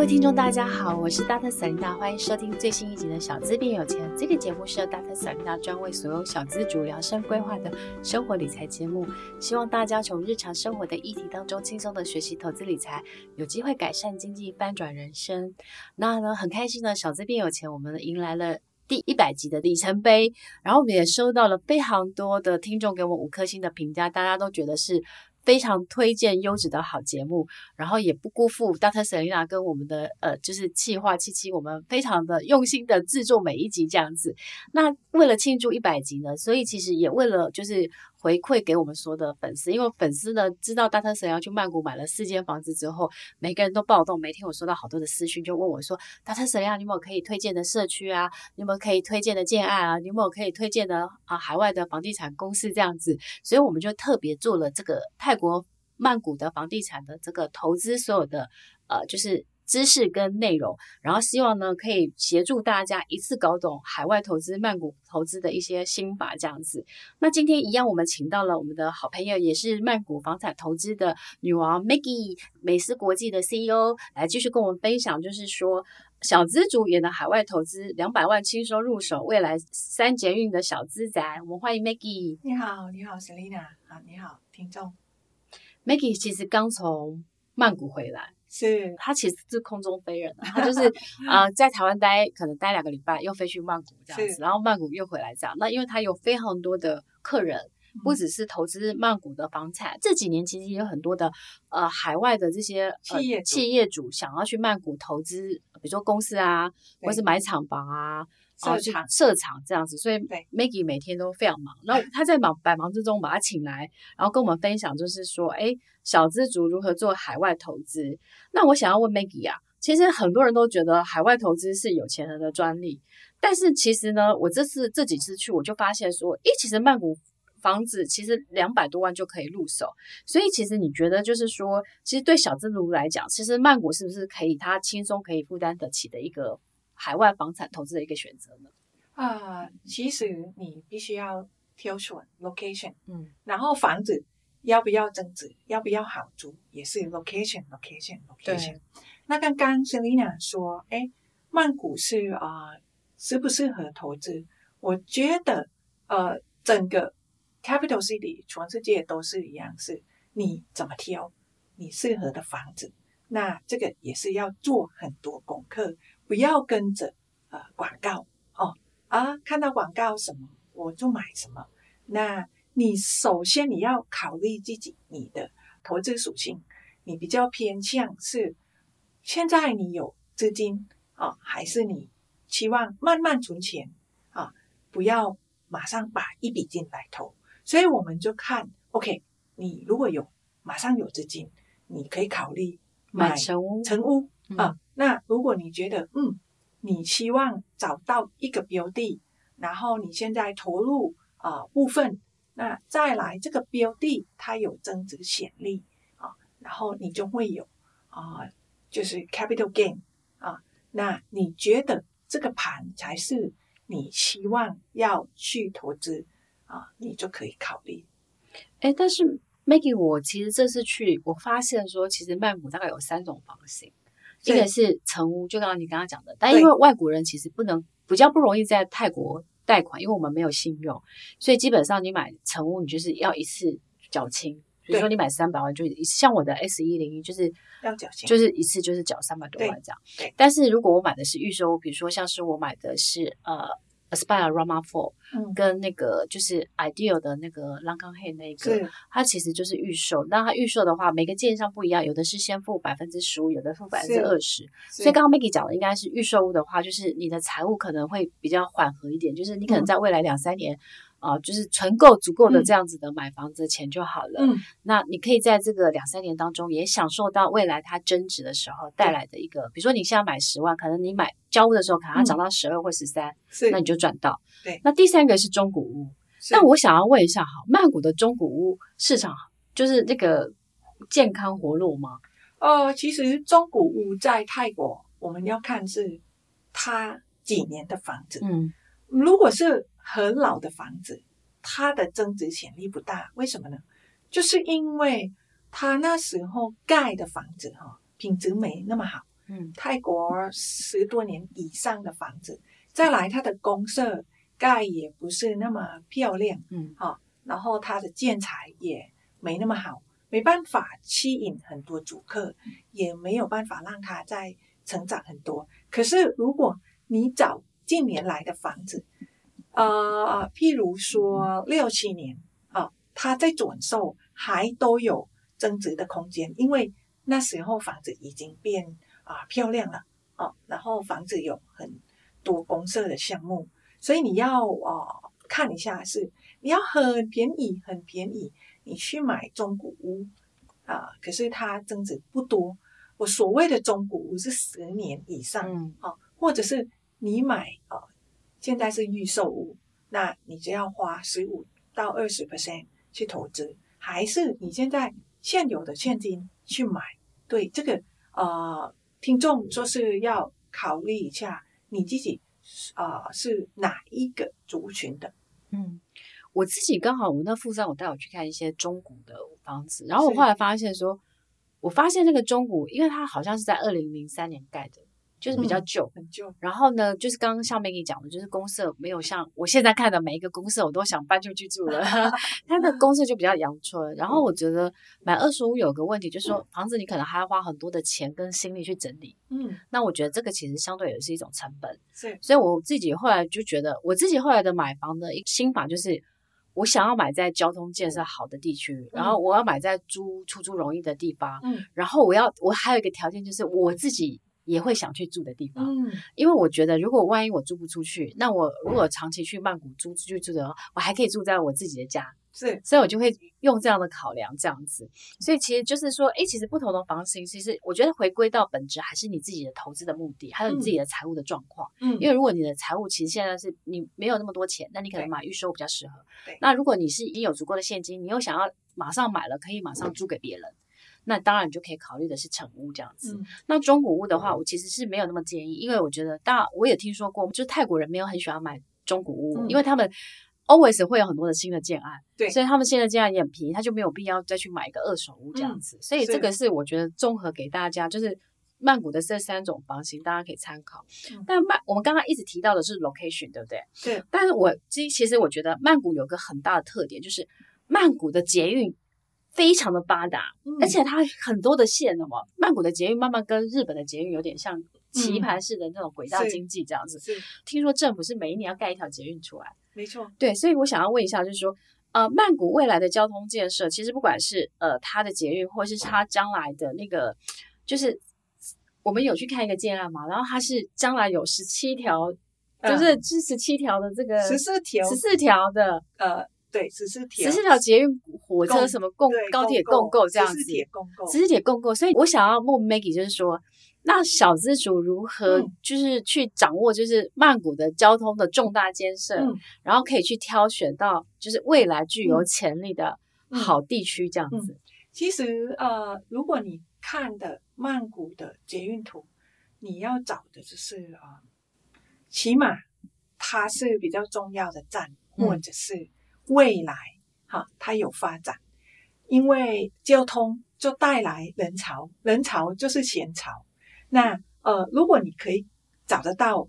各位听众，大家好，我是 Dr. Selena，欢迎收听最新一集的《小资变有钱》。这个节目是由 Dr. Selena 专为所有小资主量身规划的生活理财节目，希望大家从日常生活的议题当中轻松的学习投资理财，有机会改善经济，翻转人生。那呢，很开心的《小资变有钱》，我们迎来了第一百集的里程碑，然后我们也收到了非常多的听众给我们五颗星的评价，大家都觉得是。非常推荐优质的好节目，然后也不辜负 Dr. Selina 跟我们的呃，就是企划七七，我们非常的用心的制作每一集这样子。那为了庆祝一百集呢，所以其实也为了就是。回馈给我们所有的粉丝，因为粉丝呢知道 Dr. Selena 要去曼谷买了四间房子之后，每个人都暴动。每天我收到好多的私讯，就问我说：“Dr. Selena，你有没有可以推荐的社区啊？你有没有可以推荐的建案啊？你有没有可以推荐的啊海外的房地产公司这样子？”所以我们就特别做了这个泰国曼谷的房地产的这个投资，所有的呃就是。知识跟内容，然后希望呢可以协助大家一次搞懂海外投资、曼谷投资的一些心法，这样子。那今天一样，我们请到了我们的好朋友，也是曼谷房产投资的女王 Maggie 美思国际的 CEO 来继续跟我们分享，就是说小资主也能海外投资，两百万轻松入手，未来三捷运的小资宅。我们欢迎 Maggie。你好，你好，Selina，。好，你好，听众。Maggie 其实刚从曼谷回来。是他其实是空中飞人，他就是啊、呃，在台湾待可能待两个礼拜，又飞去曼谷这样子，然后曼谷又回来这样。那因为他有非常多的客人，不只是投资曼谷的房产，嗯、这几年其实也有很多的呃海外的这些、呃、企业企业主想要去曼谷投资，比如说公司啊，或是买厂房啊。设厂设厂这样子，所以 Maggie 每天都非常忙。然后他在忙百忙之中把他请来，然后跟我们分享，就是说，哎，小资族如何做海外投资。那我想要问 Maggie 啊，其实很多人都觉得海外投资是有钱人的专利，但是其实呢，我这次这几次去，我就发现说，哎，其实曼谷房子其实两百多万就可以入手。所以其实你觉得，就是说，其实对小资族来讲，其实曼谷是不是可以他轻松可以负担得起的一个？海外房产投资的一个选择呢？啊、呃，其实你必须要挑选 location，嗯，然后房子要不要增值，要不要好租，也是 location，location，location。那刚刚 Selina 说，哎，曼谷是啊、呃，适不适合投资？我觉得，呃，整个 capital city 全世界都是一样，是你怎么挑你适合的房子，那这个也是要做很多功课。不要跟着呃广告哦啊，看到广告什么我就买什么。那你首先你要考虑自己你的投资属性，你比较偏向是现在你有资金啊，还是你期望慢慢存钱啊？不要马上把一笔进来投。所以我们就看，OK，你如果有马上有资金，你可以考虑买成屋，成屋啊。嗯那如果你觉得，嗯，你希望找到一个标的，然后你现在投入啊、呃、部分，那再来这个标的它有增值潜力啊，然后你就会有啊、呃，就是 capital gain 啊，那你觉得这个盘才是你希望要去投资啊，你就可以考虑。哎，但是 Maggie，我其实这次去，我发现说，其实曼谷大概有三种房型。一个是成屋，就刚刚你刚刚讲的，但因为外国人其实不能比较不容易在泰国贷款，因为我们没有信用，所以基本上你买成屋，你就是要一次缴清。比如说你买三百万，就像我的 S 一零一，就是要缴清，就是一次就是缴三百多万这样。对。但是如果我买的是预售，比如说像是我买的是呃 Aspire Rama Four，嗯，跟那个就是 Ideal 的那个 Langham Hay 那个，它其实就是预售。那它预售的话，每个建商不一样，有的是先付百分之十五，有的付百分之二十。所以刚刚 Maggie 讲的应该是预售屋的话，就是你的财务可能会比较缓和一点，就是你可能在未来两三年。嗯啊、呃，就是存够足够的这样子的买房子的钱就好了。嗯，那你可以在这个两三年当中，也享受到未来它增值的时候带来的一个，比如说你现在买十万，可能你买交屋的时候，可能它涨到十二或十三，是，那你就赚到。对，那第三个是中古屋。那我想要问一下，哈，曼谷的中古屋市场就是那个健康活络吗？呃，其实中古屋在泰国，我们要看是它几年的房子。嗯，如果是。很老的房子，它的增值潜力不大，为什么呢？就是因为它那时候盖的房子哈，品质没那么好。嗯，泰国十多年以上的房子，再来它的公社盖也不是那么漂亮。嗯，好，然后它的建材也没那么好，没办法吸引很多租客，也没有办法让它再成长很多。可是如果你找近年来的房子，呃，譬如说六七年啊，它在转售还都有增值的空间，因为那时候房子已经变啊漂亮了啊，然后房子有很多公社的项目，所以你要啊看一下是你要很便宜很便宜，你去买中古屋啊，可是它增值不多。我所谓的中古屋是十年以上，嗯，啊，或者是你买啊。现在是预售屋，那你就要花十五到二十 percent 去投资，还是你现在现有的现金去买？对这个呃，听众说是要考虑一下你自己啊、呃、是哪一个族群的。嗯，我自己刚好我那富商我带我去看一些中古的房子，然后我后来发现说，我发现那个中古，因为它好像是在二零零三年盖的。就是比较旧，嗯、很旧。然后呢，就是刚刚像 Maggie 讲的，就是公社没有像我现在看的每一个公社，我都想搬出去住了。它的公社就比较阳春。然后我觉得买二手屋有个问题，就是说房子你可能还要花很多的钱跟心力去整理。嗯，那我觉得这个其实相对也是一种成本。是，所以我自己后来就觉得，我自己后来的买房的一个心法就是，我想要买在交通建设好的地区，然后我要买在租出租容易的地方。嗯，然后我要我还有一个条件就是我自己。也会想去住的地方，嗯，因为我觉得如果万一我租不出去，那我如果长期去曼谷租出去住的话，我还可以住在我自己的家，是，所以我就会用这样的考量，这样子。所以其实就是说，诶，其实不同的房型，其实我觉得回归到本质还是你自己的投资的目的，还有你自己的财务的状况。嗯，因为如果你的财务其实现在是你没有那么多钱，那你可能买预售比较适合。对，那如果你是已经有足够的现金，你又想要马上买了，可以马上租给别人。那当然，你就可以考虑的是成屋这样子。嗯、那中古屋的话，我其实是没有那么建议，因为我觉得大我也听说过，就是泰国人没有很喜欢买中古屋，嗯、因为他们 always 会有很多的新的建案，对，所以他们现在建案也很便宜，他就没有必要再去买一个二手屋这样子。嗯、所以这个是我觉得综合给大家，就是曼谷的这三种房型，大家可以参考。嗯、但曼我们刚刚一直提到的是 location，对不对？对。但是我其其实我觉得曼谷有个很大的特点，就是曼谷的捷运。非常的发达，嗯、而且它很多的线的嘛，曼谷的捷运慢慢跟日本的捷运有点像棋盘式的那种轨道经济这样子。是，是听说政府是每一年要盖一条捷运出来，没错。对，所以我想要问一下，就是说，呃，曼谷未来的交通建设，其实不管是呃它的捷运，或是它将来的那个，就是我们有去看一个建案嘛，然后它是将来有十七条，就是这十七条的这个十四条十四条的呃。对，十四铁，十四条捷运、火车什么共高铁共购这样子，十四铁共购，十四铁共购。所以我想要问 Maggie，就是说，那小资主如何就是去掌握，就是曼谷的交通的重大建设，嗯、然后可以去挑选到就是未来具有潜力的好地区这样子。嗯嗯、其实呃，如果你看的曼谷的捷运图，你要找的就是啊、呃，起码它是比较重要的站，嗯、或者是。未来，哈，它有发展，因为交通就带来人潮，人潮就是钱潮。那呃，如果你可以找得到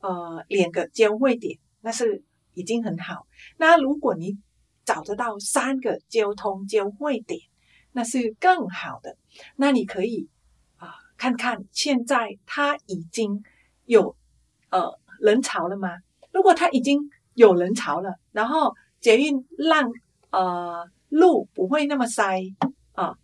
呃两个交汇点，那是已经很好。那如果你找得到三个交通交汇点，那是更好的。那你可以啊、看看现在它已经有呃人潮了吗？如果它已经有人潮了，然后捷运让呃路不会那么塞啊、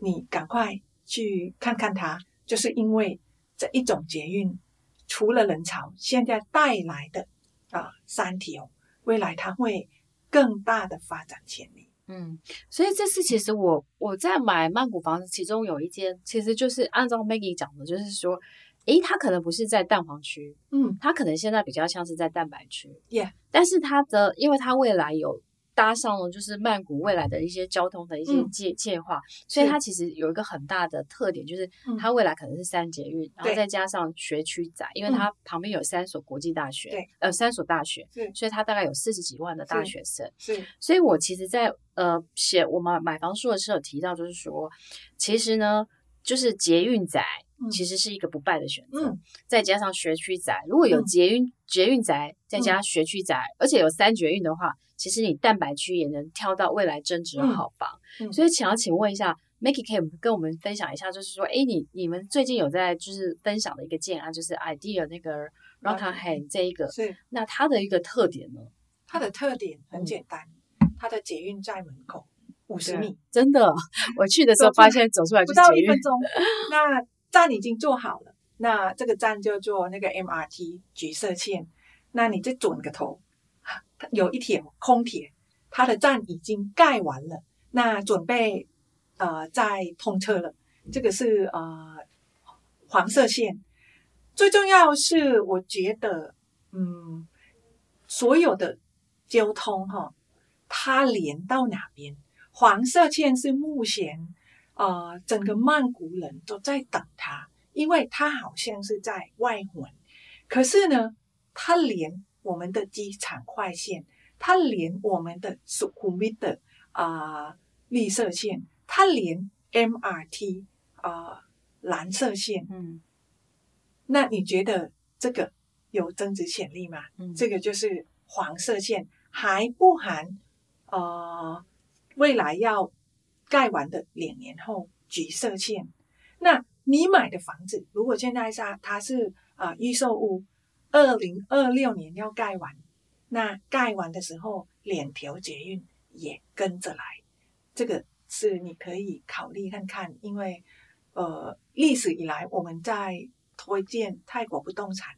你赶快去看看它，就是因为这一种捷运除了人潮，现在带来的啊三条，未来它会更大的发展潜力。嗯，所以这次其实我我在买曼谷房子，其中有一间，其实就是按照 Maggie 讲的，就是说，诶，它可能不是在蛋黄区，嗯，它可能现在比较像是在蛋白区，Yeah，但是它的，因为它未来有。搭上了就是曼谷未来的一些交通的一些介介化，嗯、所以它其实有一个很大的特点，就是它未来可能是三捷运，嗯、然后再加上学区仔，因为它旁边有三所国际大学，对，呃，三所大学，所以它大概有四十几万的大学生，是，所以我其实在呃写我们买房书的时候提到，就是说，其实呢，就是捷运仔。其实是一个不败的选择，嗯、再加上学区宅，如果有捷运、嗯、捷运宅，再加学区宅，嗯、而且有三捷运的话，其实你蛋白区也能挑到未来增值的好房。嗯。嗯、所以想要请问一下，Maggie 可以跟我们分享一下，就是说，哎，你你们最近有在就是分享的一个建案，就是 Idea 那个 Rockingham 这一个，是。那它的一个特点呢？它的特点很简单，它的捷运在门口五十米，真的，我去的时候发现走出来就不到一分钟，那。站已经做好了，那这个站就做那个 MRT 橘色线。那你再转个头，有一铁空铁，它的站已经盖完了，那准备呃再通车了。这个是呃黄色线。最重要是，我觉得嗯，所有的交通哈，它连到哪边？黄色线是目前。呃，整个曼谷人都在等他，因为他好像是在外环，可是呢，他连我们的机场快线，他连我们的苏库米的啊绿色线，他连 MRT 啊、呃、蓝色线，嗯，那你觉得这个有增值潜力吗？嗯，这个就是黄色线，还不含呃未来要。盖完的两年后，橘色线。那你买的房子，如果现在是它是啊、呃、预售屋，二零二六年要盖完，那盖完的时候，两条捷运也跟着来，这个是你可以考虑看看，因为呃历史以来我们在推荐泰国不动产，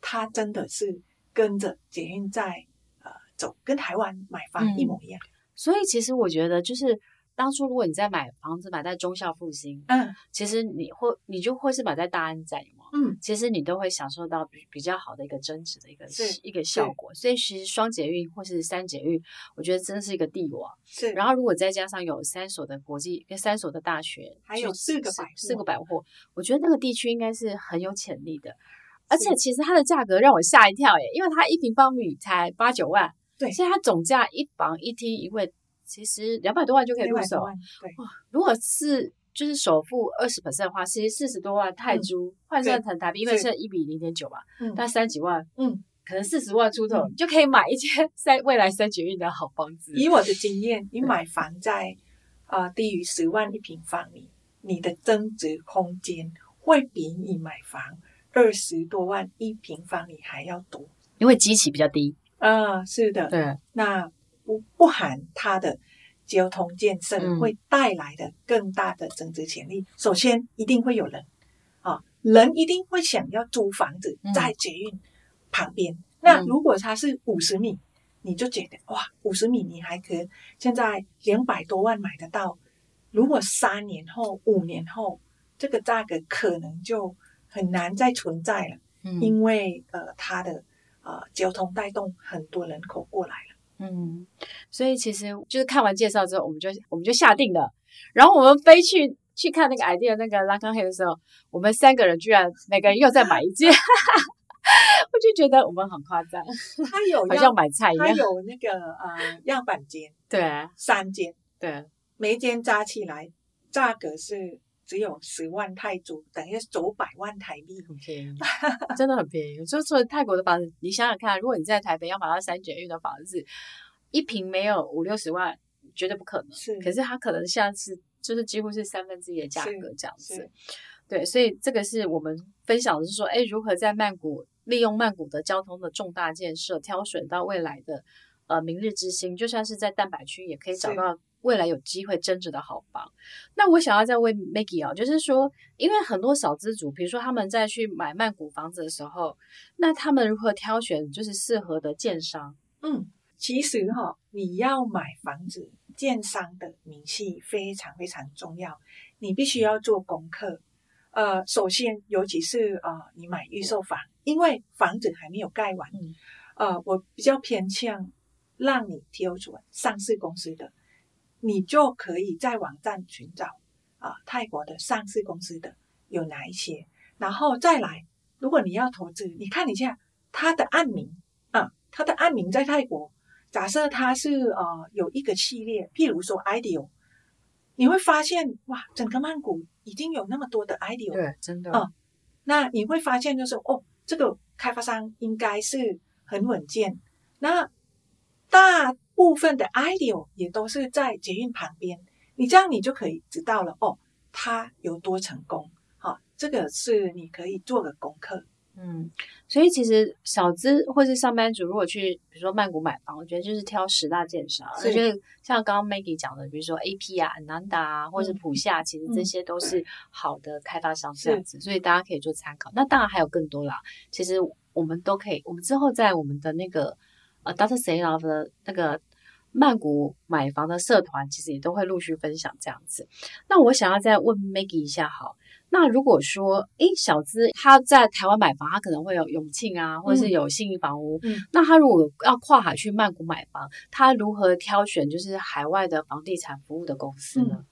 它真的是跟着捷运在呃走，跟台湾买房一模一样。嗯、所以其实我觉得就是。当初如果你在买房子买在中校复兴，嗯，其实你会你就会是买在大安站嘛，嗯，其实你都会享受到比比较好的一个增值的一个一个效果。所以其实双捷运或是三捷运，我觉得真的是一个帝王。是，然后如果再加上有三所的国际跟三所的大学，还有四个百四个百货，我觉得那个地区应该是很有潜力的。而且其实它的价格让我吓一跳耶，因为它一平方米才八九万，对，所以它总价一房一厅一卫。其实两百多万就可以入手，对哇！如果是就是首付二十 percent 的话，其实四十多万泰铢换算成台币，因为现在一比零点九嘛，但三几万，嗯，可能四十万出头，嗯、就可以买一间在未来三捷运的好房子。以我的经验，你买房在啊、呃、低于十万一平方米，你的增值空间会比你买房二十多万一平方米还要多，因为基期比较低。啊，是的，对，那。不不含它的交通建设会带来的更大的增值潜力。嗯、首先，一定会有人啊，人一定会想要租房子在捷运旁边。嗯、那如果它是五十米，你就觉得哇，五十米你还可以，现在两百多万买得到。如果三年后、五年后，这个价格可能就很难再存在了，嗯、因为呃，它的呃交通带动很多人口过来了。嗯，所以其实就是看完介绍之后，我们就我们就下定了。然后我们飞去去看那个 idea 那个 Rockingham 的时候，我们三个人居然每个人又再买一件，我就觉得我们很夸张。他有好像买菜一样，他有那个呃样板间，对，三间，对，每一间加起来价格是。只有十万泰铢，等于九百万台币，很便宜，真的很便宜。就说泰国的房子，你想想看，如果你在台北要买到三卷运的房子，一平没有五六十万，绝对不可能。是，可是它可能现在是就是几乎是三分之一的价格这样子。对，所以这个是我们分享的是说，哎，如何在曼谷利用曼谷的交通的重大建设，挑选到未来的呃明日之星，就算是在蛋白区也可以找到未来有机会增值的好房。那我想要再问 Maggie 啊，就是说，因为很多小资族，比如说他们在去买曼谷房子的时候，那他们如何挑选就是适合的建商？嗯，其实哈、哦，你要买房子，建商的明细非常非常重要，你必须要做功课。呃，首先，尤其是呃，你买预售房，因为房子还没有盖完，嗯、呃，我比较偏向让你挑选上市公司的，你就可以在网站寻找啊、呃，泰国的上市公司的有哪一些，然后再来，如果你要投资，你看一下它的案名啊，它的案名在泰国，假设它是呃有一个系列，譬如说 IDEAL。你会发现哇，整个曼谷已经有那么多的 IDEAL，对，真的。嗯，那你会发现就是哦，这个开发商应该是很稳健。那大部分的 IDEAL 也都是在捷运旁边，你这样你就可以知道了哦，它有多成功。好，哦，这个是你可以做的功课。嗯，所以其实小资或是上班族，如果去比如说曼谷买房，我觉得就是挑十大建商。我觉得像刚刚 Maggie 讲的，比如说 AP 啊、Ananda 啊，或者是普夏，嗯、其实这些都是好的开发商这样子，所以大家可以做参考。那当然还有更多啦，其实我们都可以，我们之后在我们的那个呃 Dr. Sarah 的那个曼谷买房的社团，其实也都会陆续分享这样子。那我想要再问 Maggie 一下，好。那如果说，诶，小资他在台湾买房，他可能会有永庆啊，或者是有信义房屋。嗯，那他如果要跨海去曼谷买房，他如何挑选就是海外的房地产服务的公司呢？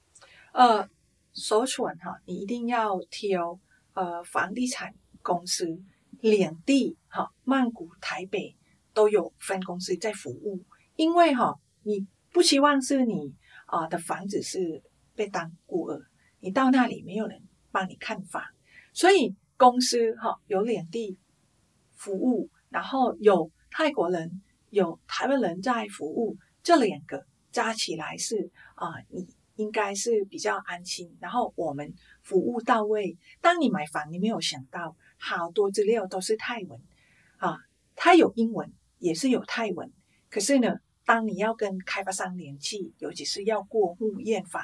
嗯、呃，首选哈，你一定要挑呃房地产公司两地哈，曼谷、台北都有分公司在服务，因为哈，你不希望是你啊、的房子是被当孤儿，你到那里没有人。帮你看房，所以公司哈有两地服务，然后有泰国人、有台湾人在服务，这两个加起来是啊、你应该是比较安心。然后我们服务到位。当你买房，你没有想到好多资料都是泰文啊，它有英文，也是有泰文。可是呢，当你要跟开发商联系，尤其是要过户验房，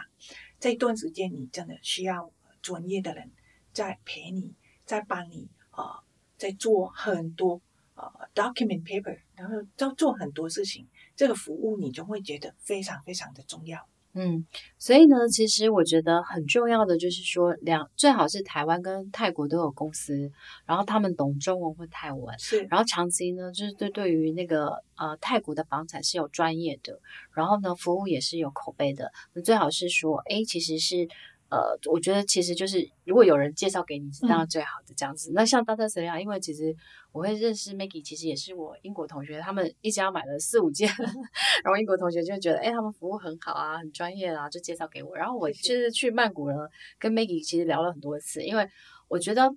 这段时间你真的需要。专业的人在陪你，在帮你啊、在做很多呃 document paper，然后要做很多事情，这个服务你就会觉得非常非常的重要。嗯，所以呢，其实我觉得很重要的就是说，两最好是台湾跟泰国都有公司，然后他们懂中文或泰文，是，然后长期呢，就是对对于那个呃泰国的房产是有专业的，然后呢，服务也是有口碑的。那最好是说，哎，其实是。呃，我觉得其实就是如果有人介绍给你，是当然最好的这样子。嗯、那像 Dr. Selina，因为其实我会认识 Maggie，其实也是我英国同学，他们一家买了四五件，然后英国同学就觉得，哎，他们服务很好啊，很专业啊，就介绍给我。然后我就是去曼谷呢，跟 Maggie 其实聊了很多次，因为我觉得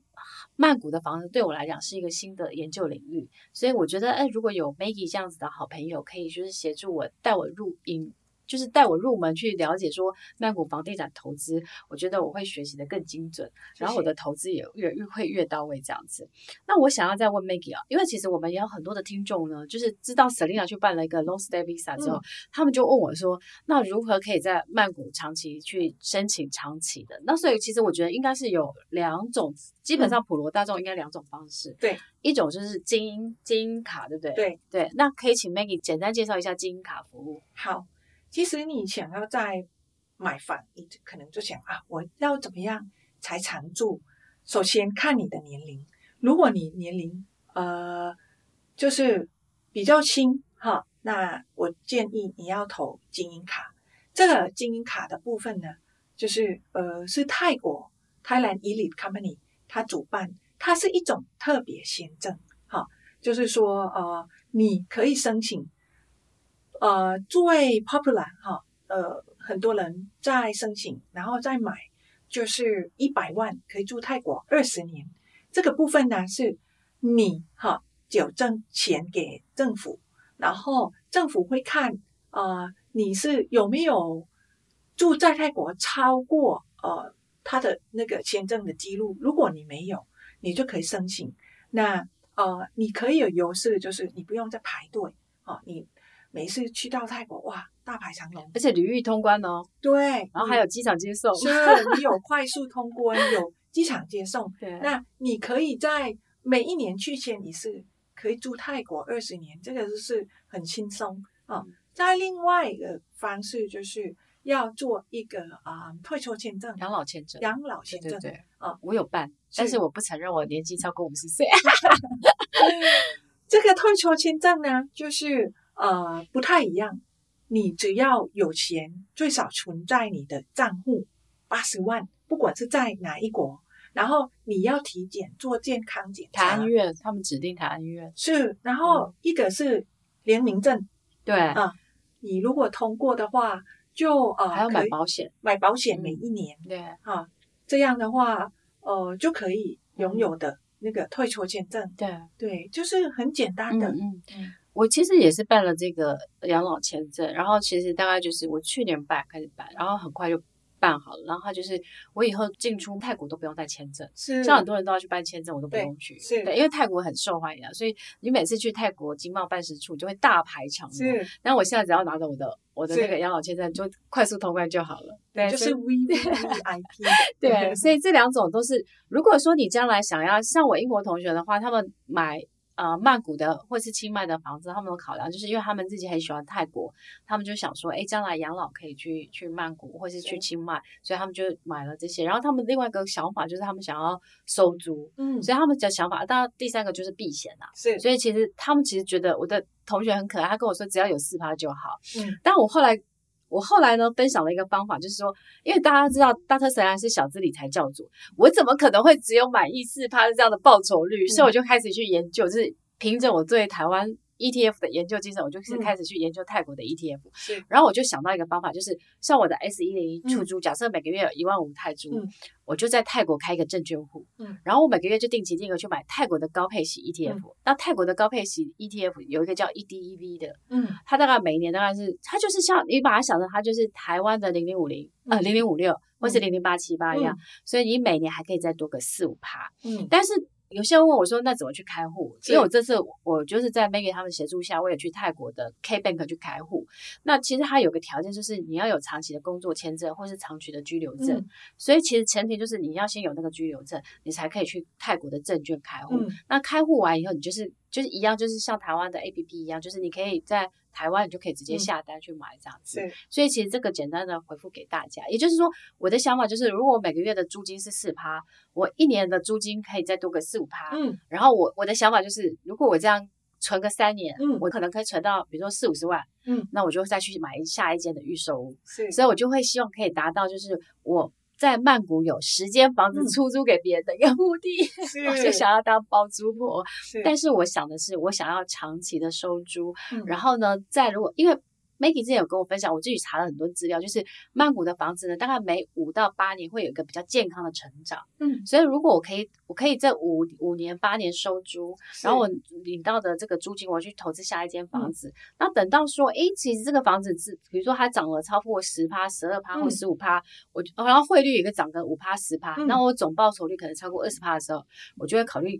曼谷的房子对我来讲是一个新的研究领域，所以我觉得，哎，如果有 Maggie 这样子的好朋友，可以就是协助我带我入营。就是带我入门去了解说曼谷房地产投资，我觉得我会学习的更精准，然后我的投资也越越会越到位这样子。那我想要再问 Maggie 啊，因为其实我们也有很多的听众呢，就是知道 Selina 去办了一个 Long Stay Visa 之后，嗯、他们就问我说，那如何可以在曼谷长期去申请长期的？那所以其实我觉得应该是有两种，基本上普罗大众应该两种方式。对、嗯，一种就是精英精英卡，对不对？对对，那可以请 Maggie 简单介绍一下精英卡服务。好。其实你想要在买房，你可能就想啊，我要怎么样才常住？首先看你的年龄，如果你年龄呃就是比较轻哈，那我建议你要投精英卡。这个精英卡的部分呢，就是呃是泰国 Thailand Elite Company 它主办，它是一种特别签证哈，就是说呃你可以申请。呃，最 popular 哈，呃，很多人在申请，然后再买，就是一百万可以住泰国二十年。这个部分呢，是你哈缴挣钱给政府，然后政府会看啊、呃，你是有没有住在泰国超过呃他的那个签证的记录。如果你没有，你就可以申请。那呃，你可以有优势，就是你不用再排队啊、哦，你每次去到泰国哇，大排长龙，而且旅域通关哦，对，然后还有机场接送，是，你有快速通关，有机场接送，对，那你可以在每一年去签一次，可以住泰国二十年，这个就是很轻松啊。哦嗯、再另外一个方式就是。要做一个啊、呃、退休签证，养老签证，养老签证，对，啊，我有办，但是我不承认我年纪超过五十岁。这个退休签证呢，就是呃不太一样，你只要有钱，最少存在你的账户八十万，不管是在哪一国，然后你要体检做健康检查，台安医院他们指定台安医院。是，然后一个是联名证，对。啊、呃，你如果通过的话。就呃，还要买保险，买保险每一年，对。啊，这样的话，呃，就可以拥有的那个退休签证，对。对，就是很简单的。嗯嗯，我其实也是办了这个养老签证，然后其实大概就是我去年办开始办，然后很快就。办好了，然后他就是我以后进出泰国都不用带签证，是像很多人都要去办签证，我都不用去，是对，因为泰国很受欢迎啊，所以你每次去泰国经贸办事处就会大排长龙。是，但我现在只要拿着我的我的那个养老签证，就快速通关就好了。对，就是 VVIP。对，所以这两种都是，如果说你将来想要像我英国同学的话，他们买。呃，曼谷的或是清迈的房子，他们有考量，就是因为他们自己很喜欢泰国，他们就想说，哎，将来养老可以去去曼谷或是去清迈，所以他们就买了这些。然后他们另外一个想法就是他们想要收租，嗯，所以他们的想法，当然第三个就是避险啊，是。所以其实他们其实觉得我的同学很可爱，他跟我说只要有四趴就好，嗯。但我后来。我后来呢，分享了一个方法，就是说，因为大家知道，Dr. Selena 是小资理财教主，我怎么可能会只有满意四趴这样的报酬率？嗯、所以我就开始去研究，就是凭着我对台湾。ETF 的研究精神，我就是开始去研究泰国的 ETF，嗯、是，然后我就想到一个方法，就是像我的 S 一零一出租，假设每个月有一万五泰铢，嗯、我就在泰国开一个证券户，嗯，然后我每个月就定期定额去买泰国的高配息 ETF，嗯、那泰国的高配息 ETF 有一个叫 EDEV 的，嗯，它大概每一年大概是，它就是像你把它想成它就是台湾的零零五零，呃，零零五六或是零零八七八一样，嗯、所以你每年还可以再多个四五趴，嗯，但是。有些人问我说：“那怎么去开户？”因为我这次我就是在 Maggie 他们协助下，我也去泰国的 K Bank 去开户。那其实它有个条件，就是你要有长期的工作签证或是长期的居留证。嗯、所以其实前提就是你要先有那个居留证，你才可以去泰国的证券开户。嗯、那开户完以后，你就是就是一样，就是像台湾的 APP 一样，就是你可以在。台湾你就可以直接下单去买这样子，嗯、所以其实这个简单的回复给大家，也就是说我的想法就是，如果我每个月的租金是四趴，我一年的租金可以再多个四五趴，嗯，然后我我的想法就是，如果我这样存个三年，嗯，我可能可以存到比如说四五十万，嗯，那我就再去买下一间的预售屋，是，所以我就会希望可以达到就是我。在曼谷有十间房子出租给别人的一个目的，是 我就想要当包租婆。但是我想的是，我想要长期的收租。嗯、然后呢，再如果因为。Maggie 之前有跟我分享，我自己查了很多资料，就是曼谷的房子呢，大概每五到八年会有一个比较健康的成长。嗯，所以如果我可以，我可以这五五年八年收租，然后我领到的这个租金，我去投资下一间房子。嗯、那等到说，诶，其实这个房子是，比如说它涨了超过十趴、十二趴或十五趴，我然后汇率也个涨个五趴、十趴，那、嗯、我总报酬率可能超过二十趴的时候，我就会考虑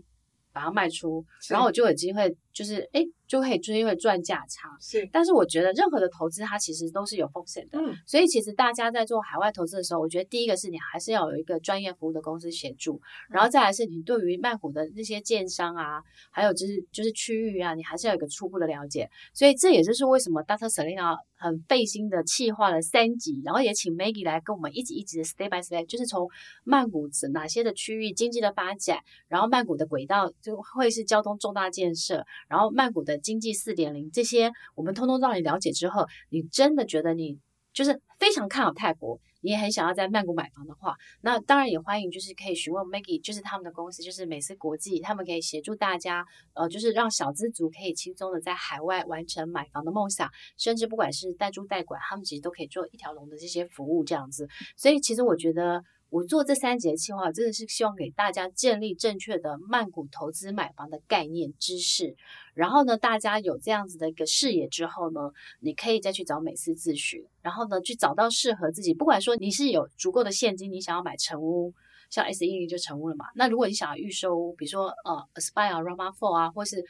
把它卖出，然后我就有机会。就是哎，就可以追会赚价差。是，但是我觉得任何的投资它其实都是有风险的。嗯，所以其实大家在做海外投资的时候，我觉得第一个是你还是要有一个专业服务的公司协助，嗯、然后再来是你对于曼谷的那些建商啊，还有就是就是区域啊，你还是要有一个初步的了解。所以这也就是为什么 Dr. Selena 很费心的企划了三集，然后也请 Maggie 来跟我们一集一集的 step by step，就是从曼谷哪些的区域经济的发展，然后曼谷的轨道就会是交通重大建设，然后曼谷的。经济四点零这些，我们通通让你了解之后，你真的觉得你就是非常看好泰国，你也很想要在曼谷买房的话，那当然也欢迎，就是可以询问 Maggie，就是他们的公司，就是美思国际，他们可以协助大家，呃，就是让小资族可以轻松的在海外完成买房的梦想，甚至不管是代租代管，他们其实都可以做一条龙的这些服务这样子。所以其实我觉得。我做这三节计划，真的是希望给大家建立正确的曼谷投资买房的概念知识。然后呢，大家有这样子的一个视野之后呢，你可以再去找美思咨询，然后呢，去找到适合自己。不管说你是有足够的现金，你想要买成屋。像 S 一零就成屋了嘛。那如果你想要预售，比如说呃 Aspire、Rama Four 啊，或是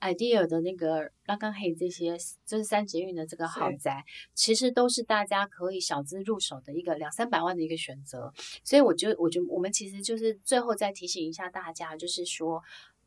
Idea 的那个拉冈黑这些，就是三捷运的这个豪宅，其实都是大家可以小资入手的一个两三百万的一个选择。所以我觉得，我觉得我们其实就是最后再提醒一下大家，就是说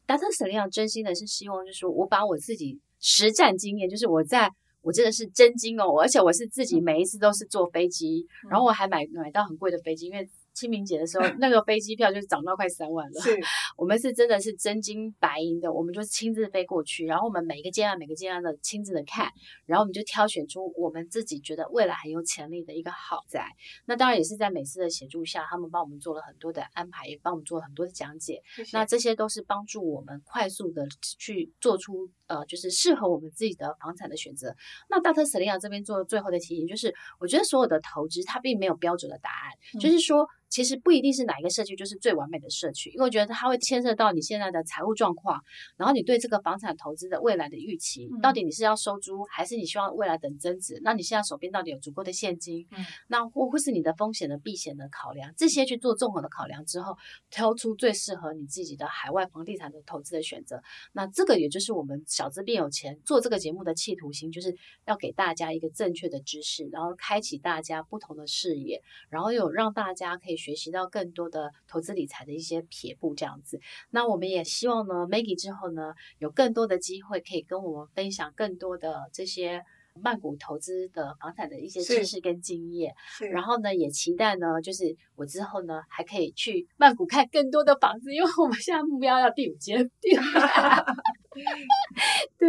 ，Dr. Selena 真心的是希望，就是说我把我自己实战经验，就是我在。我真的是真金哦，而且我是自己每一次都是坐飞机，嗯、然后我还买买到很贵的飞机，因为。清明节的时候，那个飞机票就涨到快三万了。是，我们是真的是真金白银的，我们就亲自飞过去，然后我们每一个阶段每个阶段的亲自的看，然后我们就挑选出我们自己觉得未来很有潜力的一个豪宅。那当然也是在美思的协助下，他们帮我们做了很多的安排，也帮我们做了很多的讲解。谢谢。那这些都是帮助我们快速的去做出呃，就是适合我们自己的房产的选择。那 Dr. Selena 这边做最后的提醒就是，我觉得所有的投资它并没有标准的答案，嗯、就是说。其实不一定是哪一个社区就是最完美的社区，因为我觉得它会牵涉到你现在的财务状况，然后你对这个房产投资的未来的预期，到底你是要收租还是你希望未来等增值？那你现在手边到底有足够的现金？嗯，那或或是你的风险的避险的考量，这些去做综合的考量之后，挑出最适合你自己的海外房地产的投资的选择。那这个也就是我们小资变有钱做这个节目的企图心，就是要给大家一个正确的知识，然后开启大家不同的视野，然后有让大家可以。学习到更多的投资理财的一些撇步，这样子。那我们也希望呢，Maggie 之后呢，有更多的机会可以跟我们分享更多的这些曼谷投资的房产的一些知识跟经验。然后呢，也期待呢，就是我之后呢，还可以去曼谷看更多的房子，因为我们现在目标要第五间。对，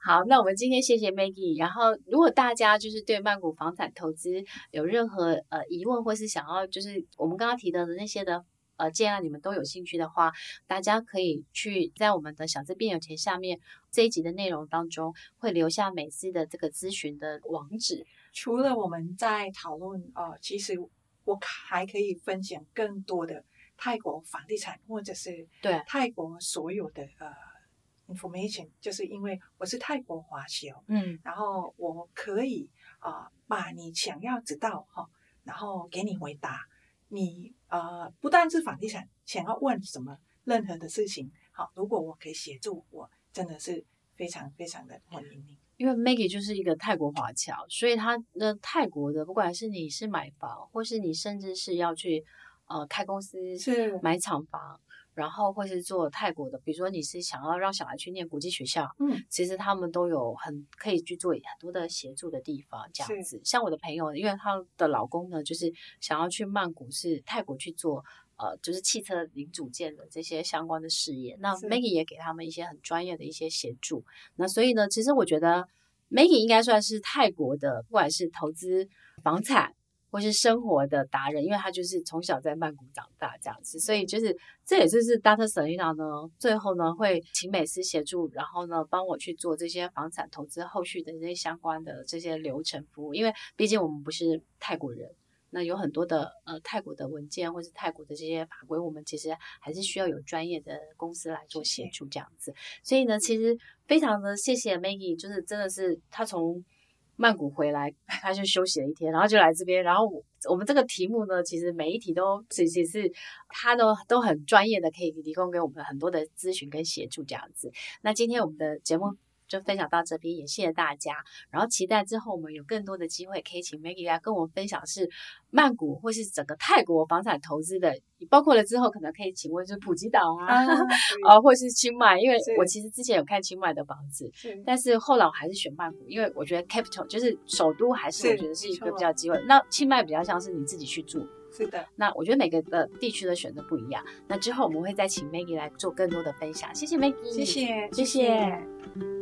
好，那我们今天谢谢 Maggie。然后，如果大家就是对曼谷房产投资有任何呃疑问，或是想要就是我们刚刚提到的那些的呃，既然你们都有兴趣的话，大家可以去在我们的小资变有钱下面这一集的内容当中，会留下美思的这个咨询的网址。除了我们在讨论呃，其实我还可以分享更多的泰国房地产，或者是对泰国所有的呃。Information 就是因为我是泰国华侨，嗯，然后我可以啊、呃、把你想要知道哈，然后给你回答。你呃不但是房地产，想要问什么任何的事情，好，如果我可以协助，我真的是非常非常的欢迎你。因为 Maggie 就是一个泰国华侨，所以他的泰国的不管是你是买房，或是你甚至是要去呃开公司是买厂房。然后或是做泰国的，比如说你是想要让小孩去念国际学校，嗯，其实他们都有很可以去做很多的协助的地方，这样子。像我的朋友，因为她的老公呢，就是想要去曼谷，是泰国去做，呃，就是汽车零组件的这些相关的事业。那 Maggie 也给他们一些很专业的一些协助。那所以呢，其实我觉得 Maggie 应该算是泰国的，不管是投资房产。或是生活的达人，因为他就是从小在曼谷长大这样子，所以就是这也就是 Dr. Selena 呢，最后呢会请美思协助，然后呢帮我去做这些房产投资后续的这些相关的这些流程服务，因为毕竟我们不是泰国人，那有很多的呃泰国的文件或是泰国的这些法规，我们其实还是需要有专业的公司来做协助这样子，所以呢，其实非常的谢谢 Maggie，就是真的是他从。曼谷回来，他就休息了一天，然后就来这边。然后我我们这个题目呢，其实每一题都其实是他都都很专业的，可以提供给我们很多的咨询跟协助这样子。那今天我们的节目。就分享到这边，也谢谢大家。然后期待之后我们有更多的机会，可以请 Maggie 来跟我们分享是曼谷或是整个泰国房产投资的，包括了之后可能可以请问就是普吉岛啊，啊，或是清迈，因为我其实之前有看清迈的房子，但是后来我还是选曼谷，因为我觉得 capital 就是首都，还是我觉得是一个比较机会。那清迈比较像是你自己去住。是的，那我觉得每个的地区的选择不一样。那之后我们会再请 Maggie 来做更多的分享。谢谢 Maggie，谢谢，谢谢。谢谢。